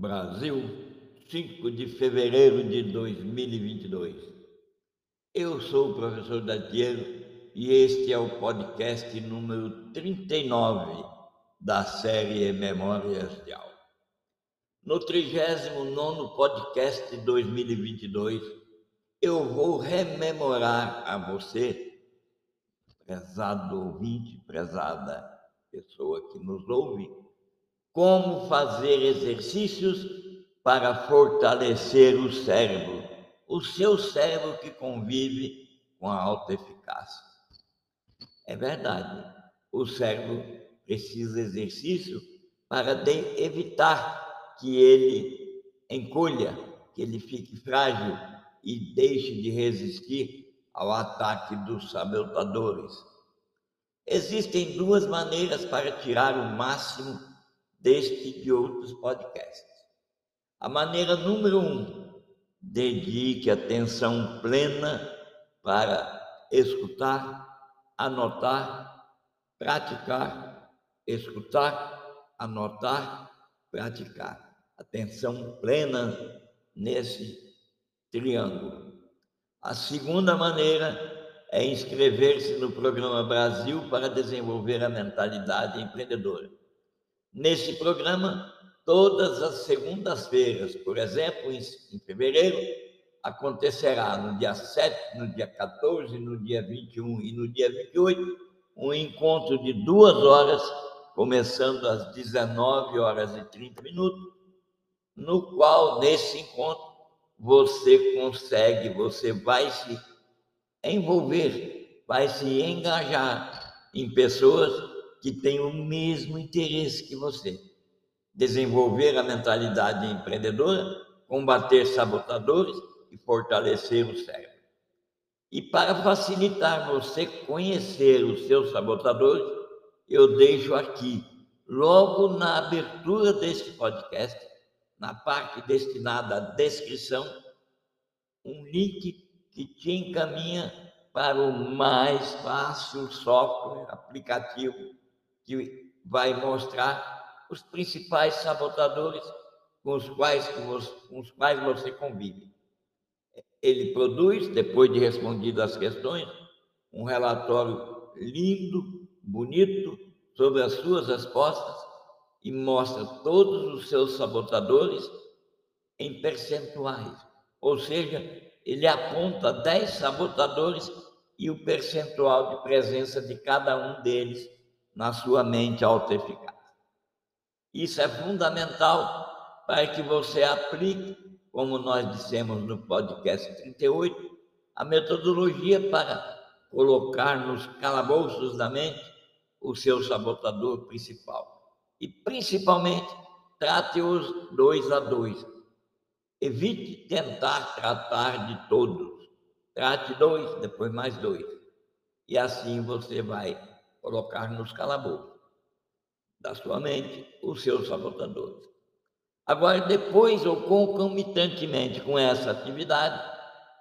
Brasil, 5 de fevereiro de 2022. Eu sou o professor Datiero e este é o podcast número 39 da série Memórias de Aula. No 39 podcast de 2022, eu vou rememorar a você, prezado ouvinte, prezada pessoa que nos ouve, como fazer exercícios para fortalecer o cérebro, o seu cérebro que convive com a alta eficácia. É verdade, o cérebro precisa exercício para evitar que ele encolha, que ele fique frágil e deixe de resistir ao ataque dos sabotadores. Existem duas maneiras para tirar o máximo deste e de outros podcasts. A maneira número um, dedique atenção plena para escutar, anotar, praticar, escutar, anotar, praticar. Atenção plena nesse triângulo. A segunda maneira é inscrever-se no programa Brasil para desenvolver a mentalidade empreendedora. Nesse programa, todas as segundas-feiras, por exemplo, em, fevereiro, acontecerá no dia 7, no dia 14, no dia 21 e no dia 28, um encontro de duas horas, começando às 19 horas e 30 minutos, no qual, nesse encontro, você consegue, você vai se envolver, vai se engajar em pessoas que tem o mesmo interesse que você. Desenvolver a mentalidade empreendedora, combater sabotadores e fortalecer o cérebro. E para facilitar você conhecer os seus sabotadores, eu deixo aqui, logo na abertura deste podcast, na parte destinada à descrição, um link que te encaminha para o mais fácil software aplicativo que vai mostrar os principais sabotadores com os quais, com os quais você convive. Ele produz, depois de respondido as questões, um relatório lindo, bonito, sobre as suas respostas e mostra todos os seus sabotadores em percentuais. Ou seja, ele aponta 10 sabotadores e o percentual de presença de cada um deles na sua mente autoeficaz. Isso é fundamental para que você aplique, como nós dissemos no podcast 38, a metodologia para colocar nos calabouços da mente o seu sabotador principal. E, principalmente, trate-os dois a dois. Evite tentar tratar de todos. Trate dois, depois mais dois. E assim você vai colocar nos calabouços da sua mente os seus sabotadores. Agora, depois ou concomitantemente com essa atividade,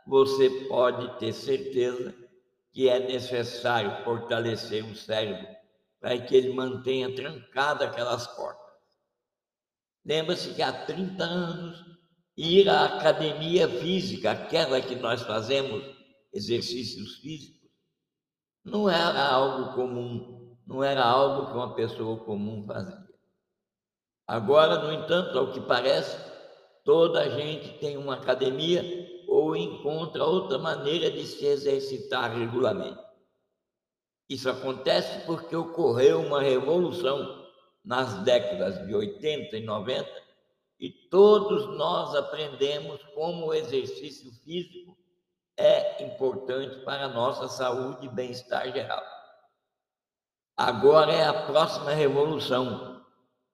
você pode ter certeza que é necessário fortalecer o cérebro para que ele mantenha trancada aquelas portas. Lembra-se que há 30 anos, ir à academia física, aquela que nós fazemos exercícios físicos, não era algo comum, não era algo que uma pessoa comum fazia. Agora, no entanto, ao que parece, toda a gente tem uma academia ou encontra outra maneira de se exercitar regularmente. Isso acontece porque ocorreu uma revolução nas décadas de 80 e 90 e todos nós aprendemos como o exercício físico é importante para a nossa saúde e bem-estar geral. Agora é a próxima revolução,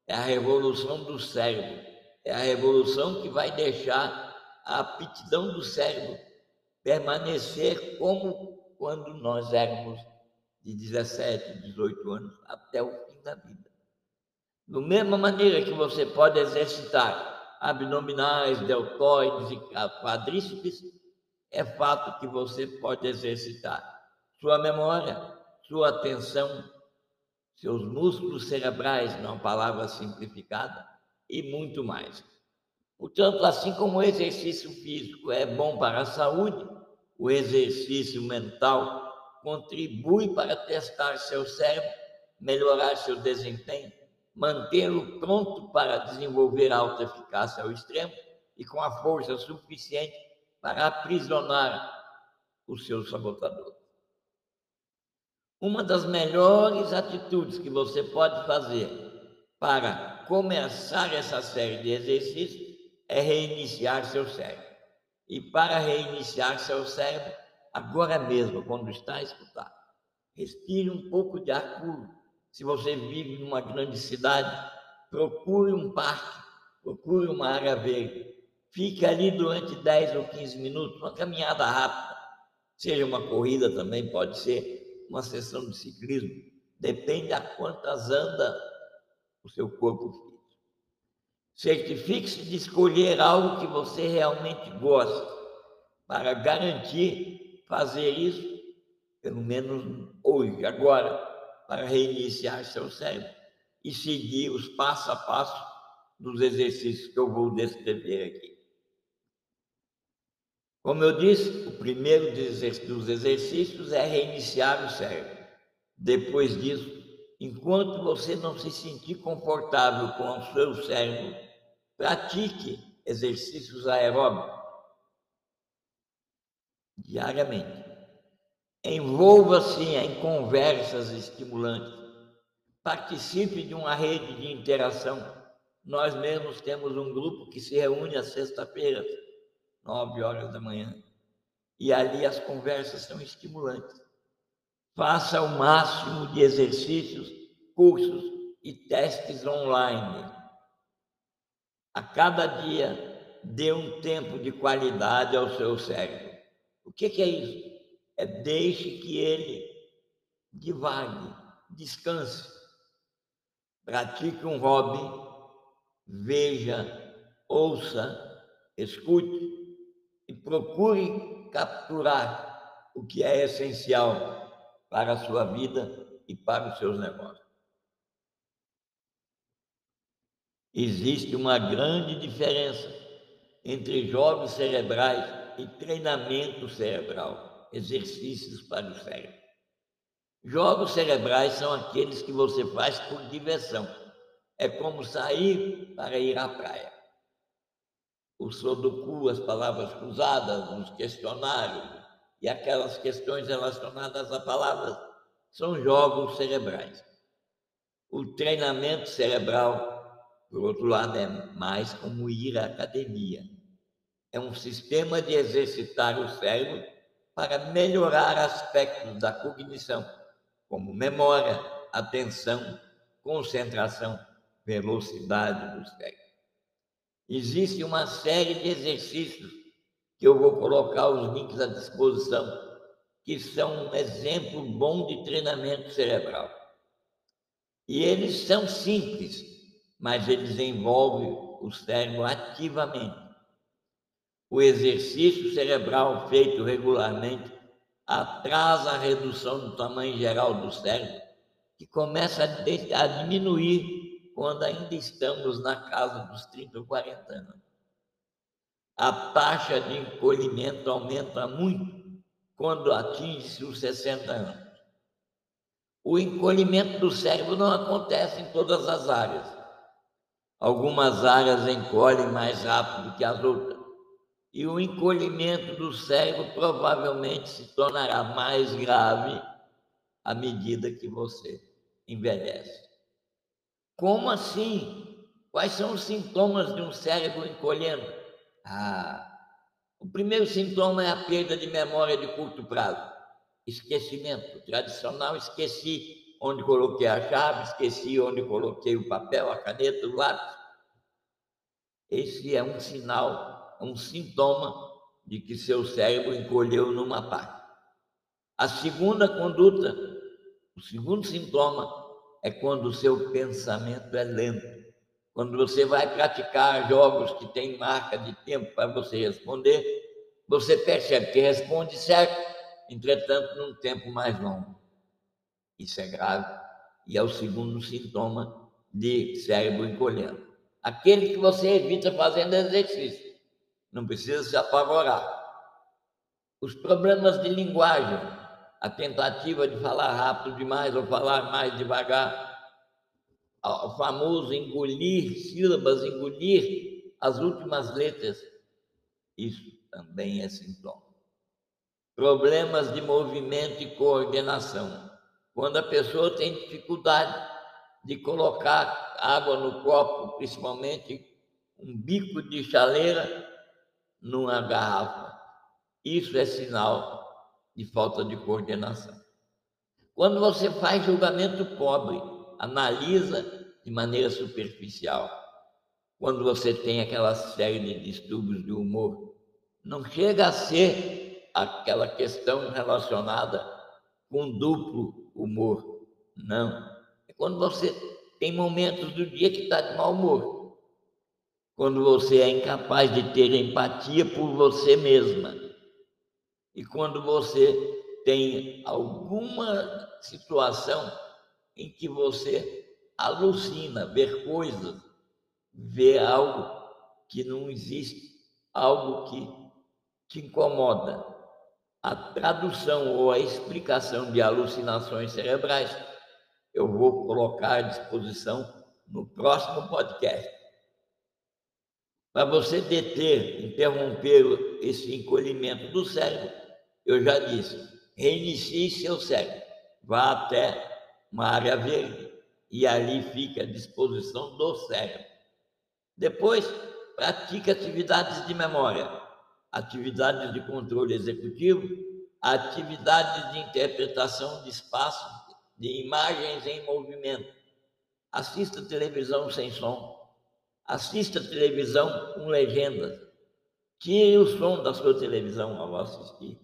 é a revolução do cérebro, é a revolução que vai deixar a aptidão do cérebro permanecer como quando nós éramos de 17, 18 anos até o fim da vida. Da mesma maneira que você pode exercitar abdominais, deltoides e quadríceps, é fato que você pode exercitar sua memória, sua atenção, seus músculos cerebrais, não palavra simplificada, e muito mais. Portanto, assim como o exercício físico é bom para a saúde, o exercício mental contribui para testar seu cérebro, melhorar seu desempenho, mantê-lo pronto para desenvolver alta eficácia ao extremo e com a força suficiente para aprisionar o seu sabotador. Uma das melhores atitudes que você pode fazer para começar essa série de exercícios é reiniciar seu cérebro. E para reiniciar seu cérebro, agora mesmo, quando está a escutar, respire um pouco de ar puro. Se você vive numa grande cidade, procure um parque, procure uma área verde. Fique ali durante 10 ou 15 minutos, uma caminhada rápida. Seja uma corrida também, pode ser, uma sessão de ciclismo. Depende a quantas anda o seu corpo físico. Certifique-se de escolher algo que você realmente gosta, para garantir fazer isso, pelo menos hoje, agora, para reiniciar seu cérebro e seguir os passo a passo dos exercícios que eu vou descrever aqui. Como eu disse, o primeiro dos exercícios é reiniciar o cérebro. Depois disso, enquanto você não se sentir confortável com o seu cérebro, pratique exercícios aeróbicos diariamente. Envolva-se em conversas estimulantes. Participe de uma rede de interação. Nós mesmos temos um grupo que se reúne às sexta-feiras, nove horas da manhã. E ali as conversas são estimulantes. Faça o máximo de exercícios, cursos e testes online. A cada dia, dê um tempo de qualidade ao seu cérebro. O que, que é isso? É deixe que ele divague, descanse, pratique um hobby, veja, ouça, escute e procure capturar o que é essencial para a sua vida e para os seus negócios. Existe uma grande diferença entre jogos cerebrais e treinamento cerebral, exercícios para o cérebro. Jogos cerebrais são aqueles que você faz por diversão. É como sair para ir à praia. O Sudoku, as palavras cruzadas, os questionários e aquelas questões relacionadas a palavras são jogos cerebrais. O treinamento cerebral, por outro lado, é mais como ir à academia. É um sistema de exercitar o cérebro para melhorar aspectos da cognição, como memória, atenção, concentração, velocidade do cérebro. Existe uma série de exercícios que eu vou colocar os links à disposição, que são um exemplo bom de treinamento cerebral. E eles são simples, mas eles envolvem o cérebro ativamente. O exercício cerebral feito regularmente atrasa a redução do tamanho geral do cérebro, que começa a diminuir quando ainda estamos na casa dos 30 ou 40 anos. A taxa de encolhimento aumenta muito quando atinge os 60 anos. O encolhimento do cérebro não acontece em todas as áreas. Algumas áreas encolhem mais rápido que as outras. E o encolhimento do cérebro provavelmente se tornará mais grave à medida que você envelhece. Como assim? Quais são os sintomas de um cérebro encolhendo? Ah, o primeiro sintoma é a perda de memória de curto prazo. Esquecimento. Tradicional, esqueci onde coloquei a chave, esqueci onde coloquei o papel, a caneta, o lápis. Esse é um sinal, um sintoma de que seu cérebro encolheu numa parte. A segunda conduta, o segundo sintoma, é quando o seu pensamento é lento. Quando você vai praticar jogos que tem marca de tempo para você responder, você percebe que responde certo, entretanto, num tempo mais longo. Isso é grave e é o segundo sintoma de cérebro encolhendo. aquele que você evita fazendo exercício. Não precisa se apavorar. Os problemas de linguagem, a tentativa de falar rápido demais ou falar mais devagar, o famoso engolir sílabas, engolir as últimas letras, isso também é sintoma. Problemas de movimento e coordenação. Quando a pessoa tem dificuldade de colocar água no copo, principalmente um bico de chaleira numa garrafa. Isso é sinal de falta de coordenação. Quando você faz julgamento pobre, analisa de maneira superficial. Quando você tem aquela série de distúrbios de humor, não chega a ser aquela questão relacionada com duplo humor. Não. É quando você tem momentos do dia que está de mau humor. Quando você é incapaz de ter empatia por você mesma. E quando você tem alguma situação em que você alucina, ver coisas, ver algo que não existe, algo que te incomoda. A tradução ou a explicação de alucinações cerebrais eu vou colocar à disposição no próximo podcast. Para você deter, interromper esse encolhimento do cérebro, eu já disse, reinicie seu cérebro, vá até uma área verde, e ali fica à disposição do cérebro. Depois, pratique atividades de memória, atividades de controle executivo, atividades de interpretação de espaço, de imagens em movimento. Assista televisão sem som. Assista televisão com legendas. Tire o som da sua televisão ao assistir,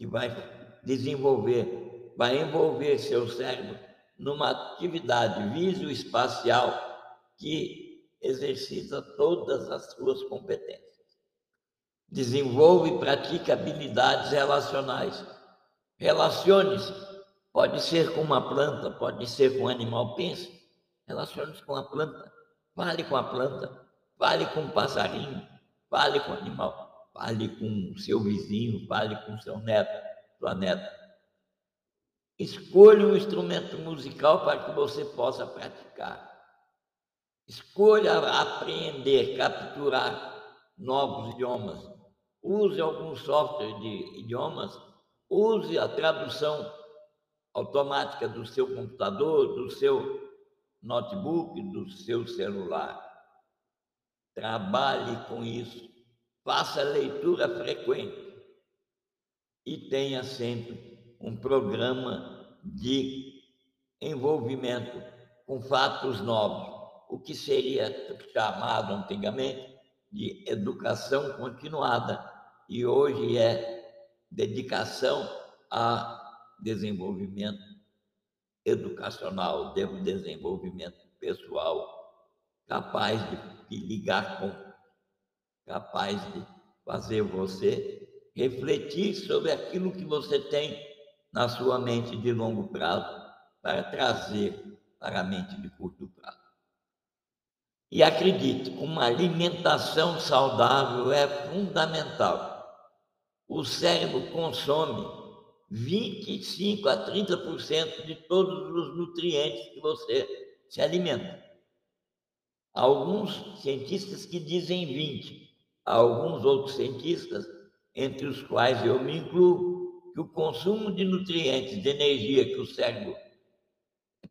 que vai desenvolver, vai envolver seu cérebro numa atividade visoespacial que exercita todas as suas competências. Desenvolve e pratica habilidades relacionais. Relacione-se. Pode ser com uma planta, pode ser com um animal. Pense, relacione-se com a planta. Fale com a planta. Fale com o passarinho. Fale com o animal. Fale com o seu vizinho. Fale com seu neto, sua neta Escolha um instrumento musical para que você possa praticar. Escolha aprender, capturar novos idiomas. Use algum software de idiomas. Use a tradução automática do seu computador, do seu notebook, do seu celular. Trabalhe com isso. Faça leitura frequente. E tenha sempre um programa de envolvimento com fatos novos, o que seria chamado antigamente de educação continuada e hoje é dedicação a desenvolvimento educacional, desenvolvimento pessoal, capaz de, ligar com, capaz de fazer você refletir sobre aquilo que você tem na sua mente de longo prazo para trazer para a mente de curto prazo. E acredite, uma alimentação saudável é fundamental. O cérebro consome 25 a 30% de todos os nutrientes que você se alimenta. Alguns cientistas que dizem 20, há alguns outros cientistas, entre os quais eu me incluo, que o consumo de nutrientes, de energia que o cérebro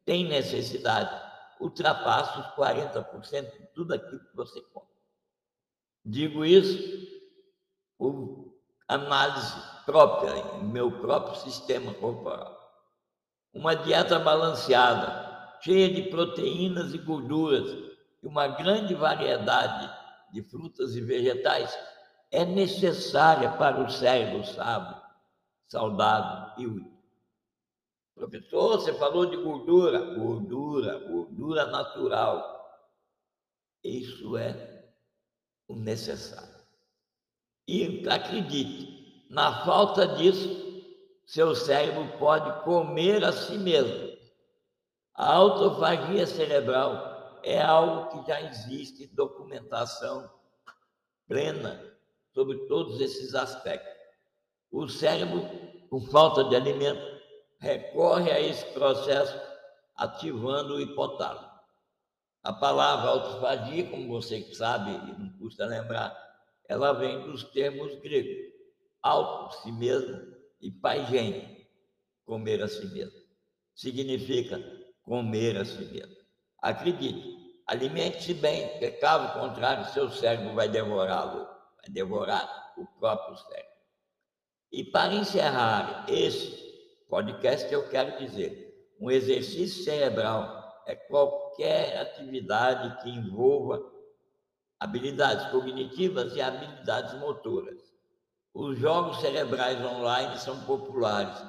tem necessidade, ultrapassa os 40% de tudo aquilo que você come. Digo isso por análise própria, em meu próprio sistema corporal. Uma dieta balanceada, cheia de proteínas e gorduras e uma grande variedade de frutas e vegetais é necessária para o cérebro sábio saudável e útil. Professor, você falou de gordura. Gordura, gordura natural. Isso é o necessário. E acredite, na falta disso, seu cérebro pode comer a si mesmo. A autofagia cerebral é algo que já existe documentação plena sobre todos esses aspectos. O cérebro, com falta de alimento, recorre a esse processo ativando o hipotálamo. A palavra autofagia, como você sabe, e não custa lembrar, ela vem dos termos gregos, auto, si mesmo, e paigem, comer a si mesmo. Significa comer a si mesmo. Acredite, alimente-se bem, porque caso contrário, seu cérebro vai devorá-lo, vai devorar o próprio cérebro. E para encerrar esse podcast, eu quero dizer: um exercício cerebral é qualquer atividade que envolva habilidades cognitivas e habilidades motoras. Os jogos cerebrais online são populares,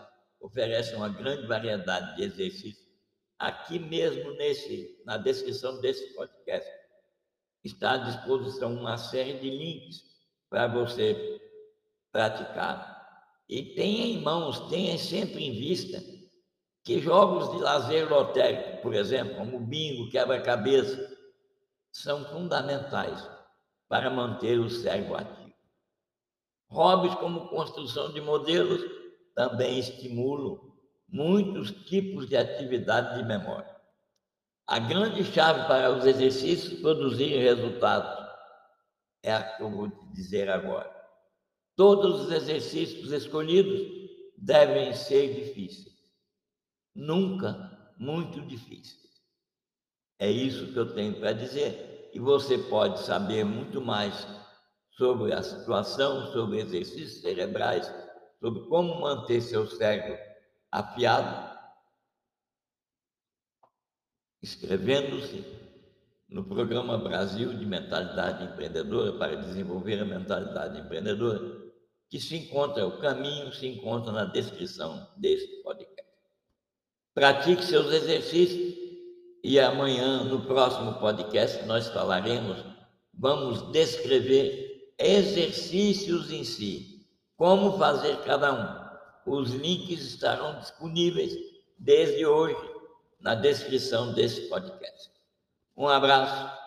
oferecem uma grande variedade de exercícios. Aqui mesmo nesse, na descrição desse podcast, está à disposição uma série de links para você praticar. E tenha em mãos, tenha sempre em vista que jogos de lazer lotérico, por exemplo, como bingo, quebra-cabeça, são fundamentais para manter o cérebro ativo. Hobbies como construção de modelos também estimulam muitos tipos de atividade de memória. A grande chave para os exercícios produzirem resultados é a que eu vou te dizer agora. Todos os exercícios escolhidos devem ser difíceis, nunca muito difíceis. É isso que eu tenho para dizer. E você pode saber muito mais sobre a situação, sobre exercícios cerebrais, sobre como manter seu cérebro afiado, inscrevendo-se no programa Brasil de Mentalidade Empreendedora para desenvolver a mentalidade empreendedora que se encontra, o caminho se encontra na descrição deste podcast. Pratique seus exercícios e amanhã, no próximo podcast, nós falaremos, vamos descrever exercícios em si, como fazer cada um. Os links estarão disponíveis desde hoje na descrição desse podcast. Um abraço